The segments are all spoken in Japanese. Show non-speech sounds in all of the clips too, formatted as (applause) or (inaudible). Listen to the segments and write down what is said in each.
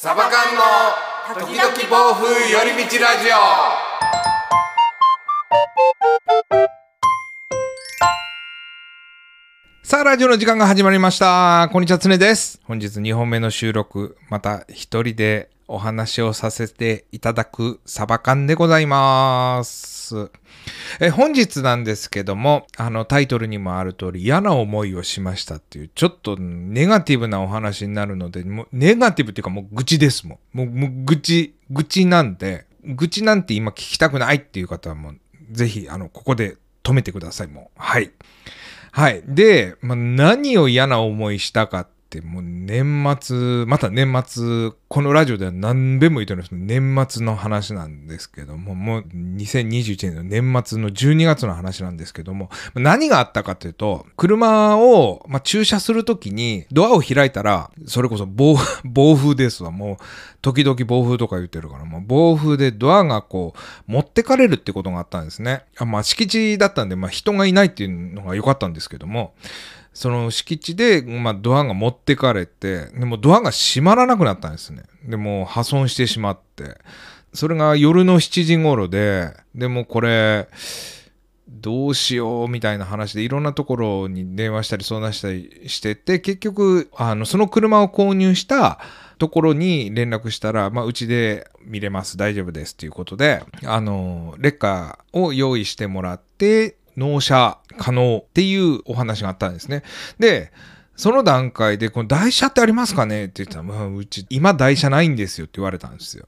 サバ缶の時々暴風寄り道ラジオさあ、ラジオの時間が始まりました。こんにちは、つねです。本日2本目の収録、また一人でお話をさせていただくサバ缶でございます。え本日なんですけども、あのタイトルにもある通り嫌な思いをしましたっていう、ちょっとネガティブなお話になるので、もうネガティブっていうかもう愚痴ですもん。もう、もう愚痴、愚痴なんで、愚痴なんて今聞きたくないっていう方はもう、ぜひ、あの、ここで止めてください、もう。はい。はい。で、まあ、何を嫌な思いしたかって、もう年末、また年末、このラジオでは何べも言ってるんです、年末の話なんですけども、もう2021年の年末の12月の話なんですけども、何があったかというと、車を、まあ、駐車するときにドアを開いたら、それこそ暴暴 (laughs) 風ですわ。もう、時々暴風とか言ってるから、もう暴風でドアがこう、持ってかれるってことがあったんですね。あまあ、敷地だったんで、まあ、人がいないっていうのが良かったんですけども、その敷地で、まあ、ドアが持ってかれて、でもドアが閉まらなくなったんですね。でも破損してしまって。それが夜の7時頃で、でもこれ、どうしようみたいな話でいろんなところに電話したり相談したりしてて、結局、あの、その車を購入したところに連絡したら、まあ、うちで見れます、大丈夫ですっていうことで、あの、レッカーを用意してもらって、納車可能っていうお話があったんですね。で、その段階で、この台車ってありますかねって言ったら、まあ、うち、今台車ないんですよって言われたんですよ。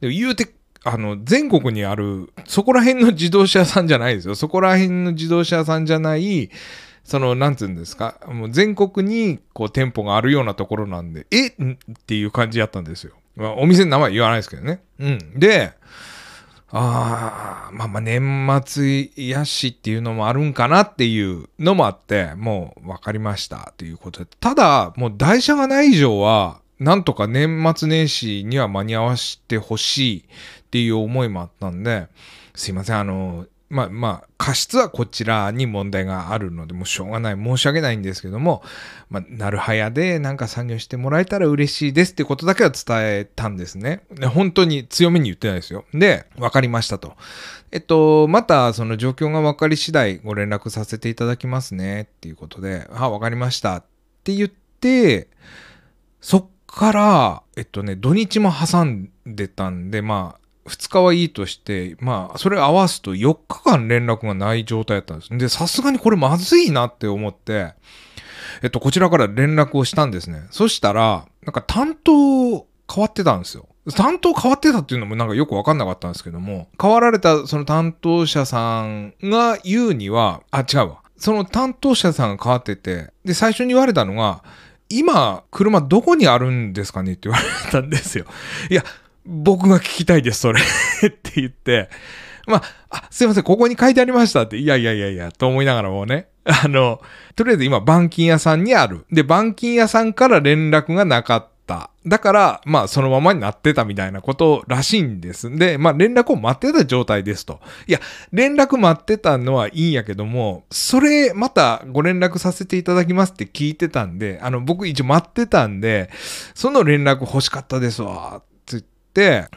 で言うて、あの、全国にある、そこら辺の自動車屋さんじゃないですよ。そこら辺の自動車屋さんじゃない、その、なんつうんですか、もう全国に、こう、店舗があるようなところなんで、え？っていう感じやったんですよ。まあ、お店の名前言わないですけどね。うん。で、ああ、まあまあ年末やしっていうのもあるんかなっていうのもあって、もう分かりましたということで。ただ、もう台車がない以上は、なんとか年末年始には間に合わせてほしいっていう思いもあったんで、すいません、あの、まあまあ、過失はこちらに問題があるので、もうしょうがない、申し訳ないんですけども、まあ、なるはやでなんか作業してもらえたら嬉しいですってことだけは伝えたんですね。で本当に強めに言ってないですよ。で、わかりましたと。えっと、またその状況が分かり次第ご連絡させていただきますねっていうことで、あ、わかりましたって言って、そっから、えっとね、土日も挟んでたんで、まあ、2日はいいとして、まあ、それ合わすと4日間連絡がない状態だったんです。で、さすがにこれまずいなって思って、えっと、こちらから連絡をしたんですね。そしたら、なんか担当変わってたんですよ。担当変わってたっていうのもなんかよくわかんなかったんですけども、変わられたその担当者さんが言うには、あ、違うわ。その担当者さんが変わってて、で、最初に言われたのが、今、車どこにあるんですかねって言われたんですよ。いや、僕が聞きたいです、それ (laughs) って言って、まあ、あ、すいません、ここに書いてありましたって、いやいやいやいや、と思いながらもね、(laughs) あの、とりあえず今、板金屋さんにある。で、板金屋さんから連絡がなかった。だから、まあ、そのままになってたみたいなことらしいんです。で、まあ、連絡を待ってた状態ですと。いや、連絡待ってたのはいいんやけども、それ、またご連絡させていただきますって聞いてたんで、あの、僕一応待ってたんで、その連絡欲しかったですわ、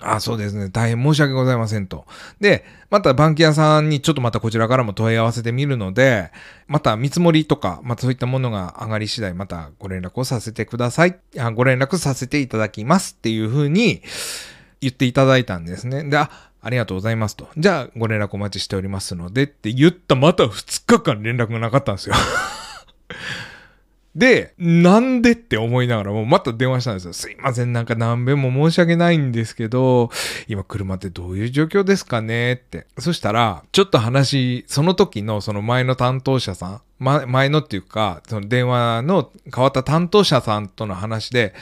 あ、そうですね、大変申し訳ございませんと。で、またバンキ屋さんにちょっとまたこちらからも問い合わせてみるので、また見積もりとか、またそういったものが上がり次第、またご連絡をさせてください。あご連絡させていただきますっていうふうに言っていただいたんですね。で、あ、ありがとうございますと。じゃあ、ご連絡お待ちしておりますのでって言ったまた2日間連絡がなかったんですよ。で、なんでって思いながらもまた電話したんですよ。すいません、なんか何べんも申し訳ないんですけど、今車ってどういう状況ですかねって。そしたら、ちょっと話、その時のその前の担当者さん、ま、前のっていうか、その電話の変わった担当者さんとの話で、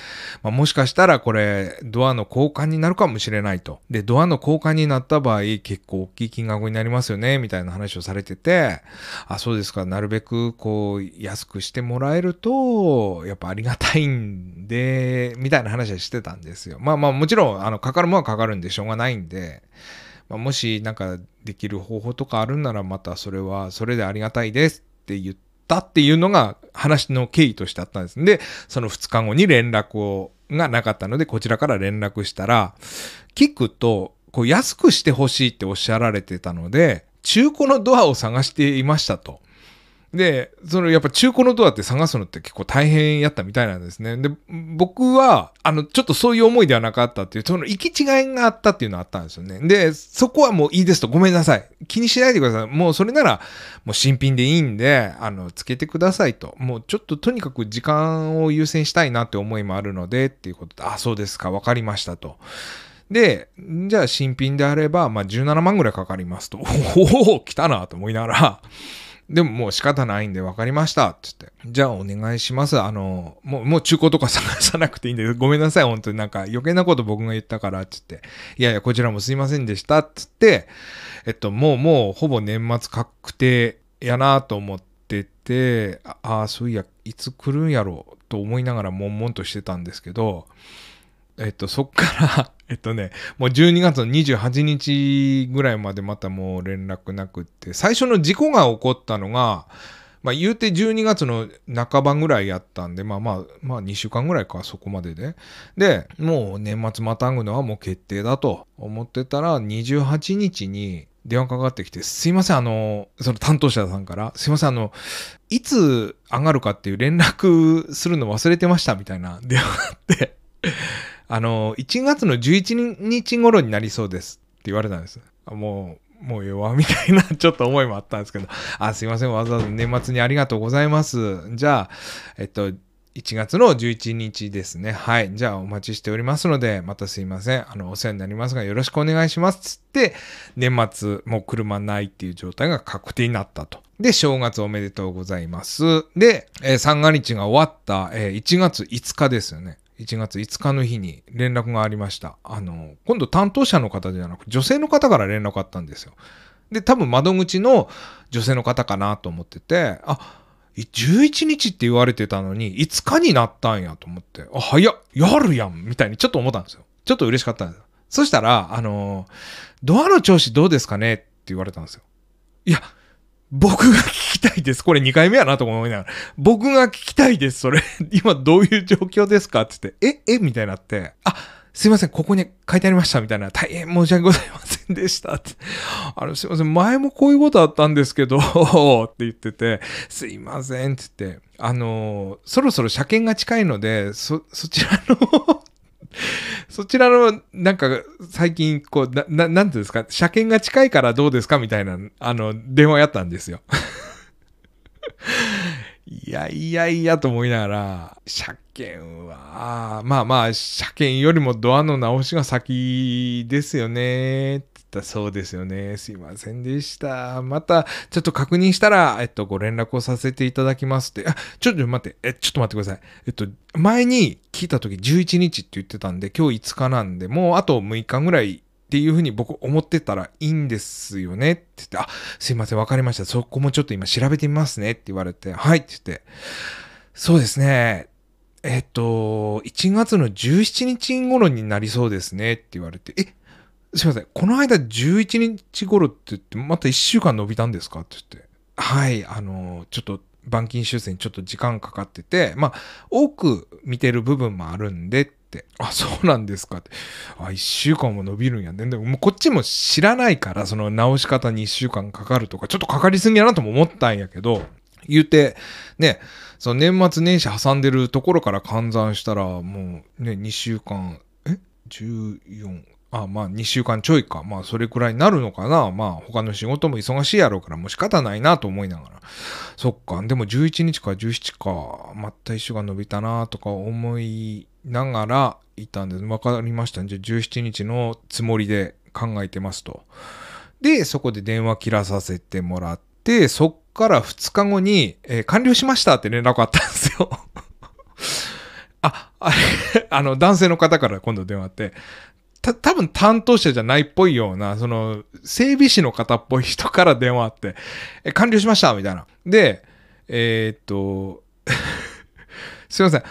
まあ、もしかしたらこれ、ドアの交換になるかもしれないと。で、ドアの交換になった場合、結構大きい金額になりますよね、みたいな話をされてて、あ、そうですか、なるべくこう、安くしてもらえると、やっぱありがたいんで、みたいな話はしてたんですよ。まあまあ、もちろん、あの、かかるものはかかるんでしょうがないんで、まあ、もしなんかできる方法とかあるんならまたそれはそれでありがたいですって言ったっていうのが話の経緯としてあったんです。で、その2日後に連絡をがなかったので、こちらから連絡したら、聞くと、こう安くしてほしいっておっしゃられてたので、中古のドアを探していましたと。で、そのやっぱ中古のドアって探すのって結構大変やったみたいなんですね。で、僕は、あの、ちょっとそういう思いではなかったっていう、その行き違いがあったっていうのはあったんですよね。で、そこはもういいですと、ごめんなさい。気にしないでください。もうそれなら、もう新品でいいんで、あの、つけてくださいと。もうちょっととにかく時間を優先したいなって思いもあるので、っていうことで、あ、そうですか、わかりましたと。で、じゃあ新品であれば、まあ17万ぐらいかかりますと。(laughs) おお、来たなと思いながら、でももう仕方ないんで分かりました。つって。じゃあお願いします。あの、もう、もう中古とか探さなくていいんで、ごめんなさい。本当になんか余計なこと僕が言ったから、つって。いやいや、こちらもすいませんでした。つって、えっと、もうもうほぼ年末確定やなと思ってて、ああ、そういや、いつ来るんやろうと思いながら悶々としてたんですけど、えっと、そっから (laughs) えっとね、もう12月の28日ぐらいまでまたもう連絡なくって、最初の事故が起こったのが、まあ言うて12月の半ばぐらいやったんで、まあまあ、まあ2週間ぐらいか、そこまでで。で、もう年末またぐのはもう決定だと思ってたら、28日に電話かかってきて、すいません、あの、その担当者さんから、すいません、あの、いつ上がるかっていう連絡するの忘れてましたみたいな電話があってあの、1月の11日頃になりそうですって言われたんです。もう、もう弱みたいな (laughs) ちょっと思いもあったんですけど、あ、すいません、わざわざ年末にありがとうございます。じゃあ、えっと、1月の11日ですね。はい。じゃあお待ちしておりますので、またすいません。あの、お世話になりますが、よろしくお願いします。つって、年末、もう車ないっていう状態が確定になったと。で、正月おめでとうございます。で、えー、三が日が終わった、えー、1月5日ですよね。1月5日の日に連絡がありました。あの、今度担当者の方じゃなく、女性の方から連絡あったんですよ。で、多分窓口の女性の方かなと思ってて、あ、11日って言われてたのに、5日になったんやと思って、あ、早っ、やるやんみたいにちょっと思ったんですよ。ちょっと嬉しかったんです。そしたら、あの、ドアの調子どうですかねって言われたんですよ。いや、僕が聞きたいです。これ2回目やなと思いながら。僕が聞きたいです。それ、(laughs) 今どういう状況ですかって言って、え？え？みたいになって、あ、すいません、ここに書いてありましたみたいな、大変申し訳ございませんでしたって。あの、すいません、前もこういうことあったんですけど、(laughs) って言ってて、すいませんって言って、あのそろそろ車検が近いので、そ、そちらのそちらの、なんか、最近、こう、な、ななんていうんですか、車検が近いからどうですかみたいな、あの、電話やったんですよ。(laughs) いやいやいやと思いながら、車検は、まあまあ、車検よりもドアの直しが先ですよね。ったそうですよね。すいませんでした。また、ちょっと確認したら、えっと、ご連絡をさせていただきますって。あ、ちょっと待って、え、ちょっと待ってください。えっと、前に聞いた時11日って言ってたんで、今日5日なんで、もうあと6日ぐらいっていうふうに僕思ってたらいいんですよねって言って、あ、すいません、わかりました。そこもちょっと今調べてみますねって言われて、はいって言って、そうですね。えっと、1月の17日頃になりそうですねって言われて、え、すいません、この間11日頃って言って、また1週間伸びたんですか？って言って。はい、あの、ちょっと板金修正にちょっと時間かかってて、まあ、多く見てる部分もあるんでって。あ、そうなんですかって。あ、1週間も伸びるんやね。でも、こっちも知らないから、その直し方に1週間かかるとか、ちょっとかかりすぎやなとも思ったんやけど、言うて、ね、その年末年始挟んでるところから換算したら、もうね、2週間、え ?14、あまあ2週間ちょいか。まあそれくらいになるのかな。まあ他の仕事も忙しいやろうからもう仕方ないなと思いながら。そっか。でも11日か17か。また1週間伸びたなとか思いながらいたんで。わかりました。じゃあ17日のつもりで考えてますと。で、そこで電話切らさせてもらって、そっから2日後に、えー、完了しましたって連絡あったんですよ。(laughs) あ、あれ、あの、男性の方から今度電話あって、た、多分担当者じゃないっぽいような、その、整備士の方っぽい人から電話あって、え、完了しましたみたいな。で、えー、っと、(laughs) すいません。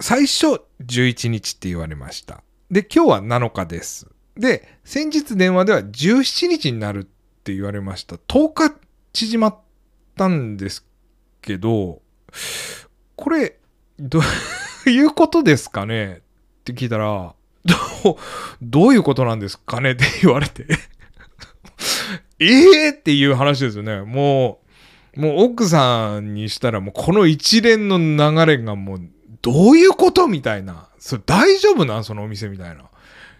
最初11日って言われました。で、今日は7日です。で、先日電話では17日になるって言われました。10日縮まったんですけど、これ、ど、(laughs) ういうことですかね？って聞いたら、どう、(laughs) どういうことなんですかねって言われて (laughs) ええっていう話ですよね。もう、もう奥さんにしたらもうこの一連の流れがもう、どういうことみたいな。それ大丈夫なん？そのお店みたいな。い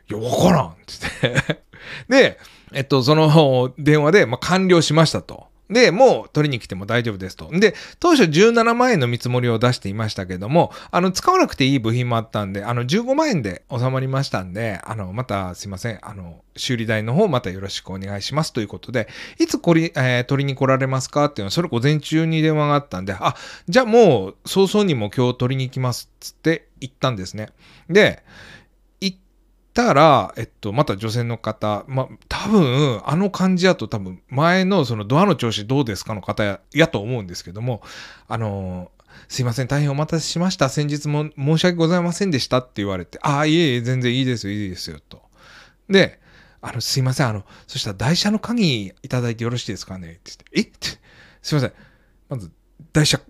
や、わからんって言って (laughs) で、えっと、その電話で、まあ、完了しましたと。で、もう取りに来ても大丈夫ですと。で、当初17万円の見積もりを出していましたけども、あの、使わなくていい部品もあったんで、あの、15万円で収まりましたんで、あの、またすいません、あの、修理代の方またよろしくお願いしますということで、いつこり、えー、取りに来られますかっていうのは、それ午前中に電話があったんで、あ、じゃあもう早々にも今日取りに行きますっつって言ったんですね。で、たら、えっと、また女性の方、まあ、多分、あの感じやと多分、前のそのドアの調子どうですかの方ややと思うんですけども、あのー、すいません、大変お待たせしました。先日も申し訳ございませんでした。って言われて、ああ、いえいえ、全然いいですよ、いいですよ、と。で、あの、すいません、あの、そしたら台車の鍵いただいてよろしいですかね？って言って、え？って、すいません、まず、台車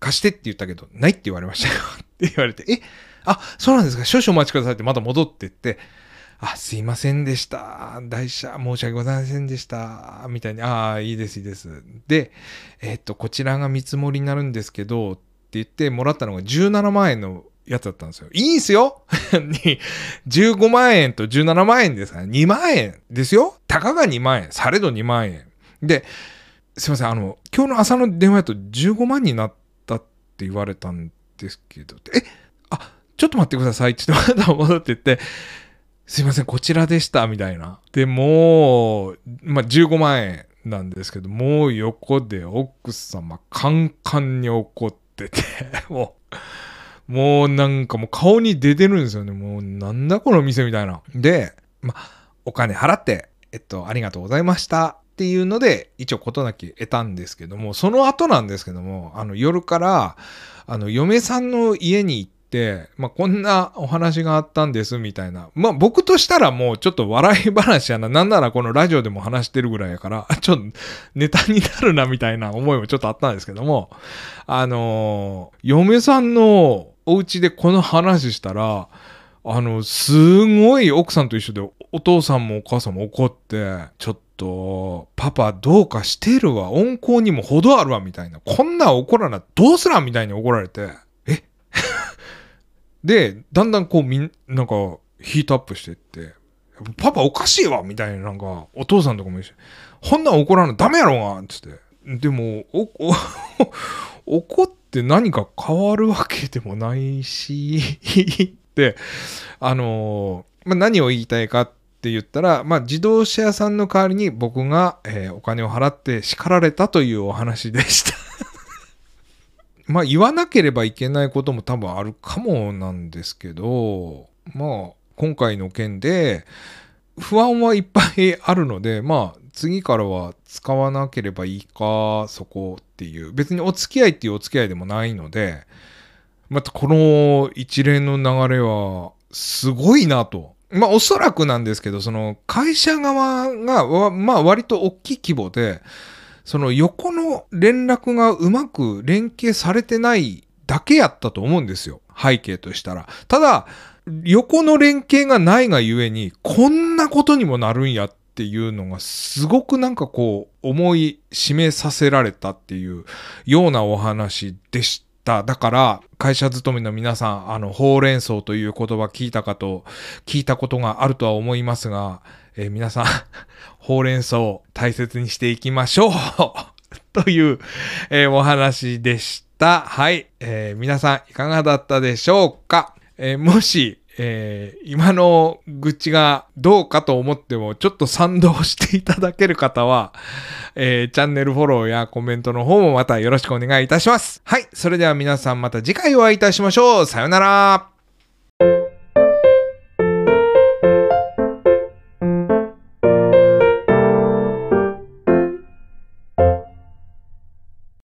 貸してって言ったけど、ないって言われましたよ。って言われて、え？あ、そうなんですか。少々お待ちくださいってまた戻ってって、あ、すいませんでした。台車申し訳ございませんでした。みたいに、ああ、いいです、いいです。で、えー、っと、こちらが見積もりになるんですけど、って言ってもらったのが17万円のやつだったんですよ。いいんすよ (laughs) に !15 万円と17万円ですから、2万円ですよたかが2万円。されど2万円。で、すいません、あの、今日の朝の電話やと15万になったって言われたんですけど、え、ちょっと待ってくださいって言ってまた戻ってって、すいません、こちらでした、みたいな。で、もう、まあ、15万円なんですけど、もう横で奥様カンカンに怒ってて、(laughs) もう、もうなんかもう顔に出てるんですよね。もうなんだこの店みたいな。で、まあ、お金払って、えっと、ありがとうございました。っていうので、一応事なき得たんですけども、その後なんですけども、あの夜から、あの嫁さんの家に行って、まあ、こんなお話があったんですみたいな。まあ、僕としたらもうちょっと笑い話やな。なんならこのラジオでも話してるぐらいやから、(laughs) ちょっとネタになるなみたいな思いもちょっとあったんですけども、あのー、嫁さんのお家でこの話したら、あの、すごい奥さんと一緒でお父さんもお母さんも怒って、ちょっと、パパどうかしてるわ。温厚にも程あるわ、みたいな。こんな怒らな、どうすらみたいに怒られて、で、だんだんこうみん、なんか、ヒートアップしてって、パパおかしいわみたいな、なんか、お父さんとかも一緒ほんなん怒らんのダメやろがつって。でも、お、お、(laughs) 怒って何か変わるわけでもないし、(laughs) って、あのー、まあ、何を言いたいかって言ったら、まあ、自動車屋さんの代わりに僕が、えー、お金を払って叱られたというお話でしたまあ言わなければいけないことも多分あるかもなんですけど、まあ今回の件で不安はいっぱいあるので、まあ次からは使わなければいいか、そこっていう。別にお付き合いっていうお付き合いでもないので、またこの一連の流れはすごいなと。まあおそらくなんですけど、その会社側が、まあ割と大きい規模で、その横の連絡がうまく連携されてないだけやったと思うんですよ。背景としたら。ただ、横の連携がないがゆえに、こんなことにもなるんやっていうのがすごくなんかこう思い示させられたっていうようなお話でした。だから、会社勤めの皆さん、あの、ほうれん草という言葉聞いたかと、聞いたことがあるとは思いますが、えー、皆さん、(laughs) ほうれん草を大切にしていきましょう (laughs) という、えー、お話でした。はい、えー、皆さんいかがだったでしょうか、えもし、え今の愚痴がどうかと思ってもちょっと賛同していただける方は、えチャンネルフォローやコメントの方もまたよろしくお願いいたします。はい、それでは皆さんまた次回お会いいたしましょう。さよなら。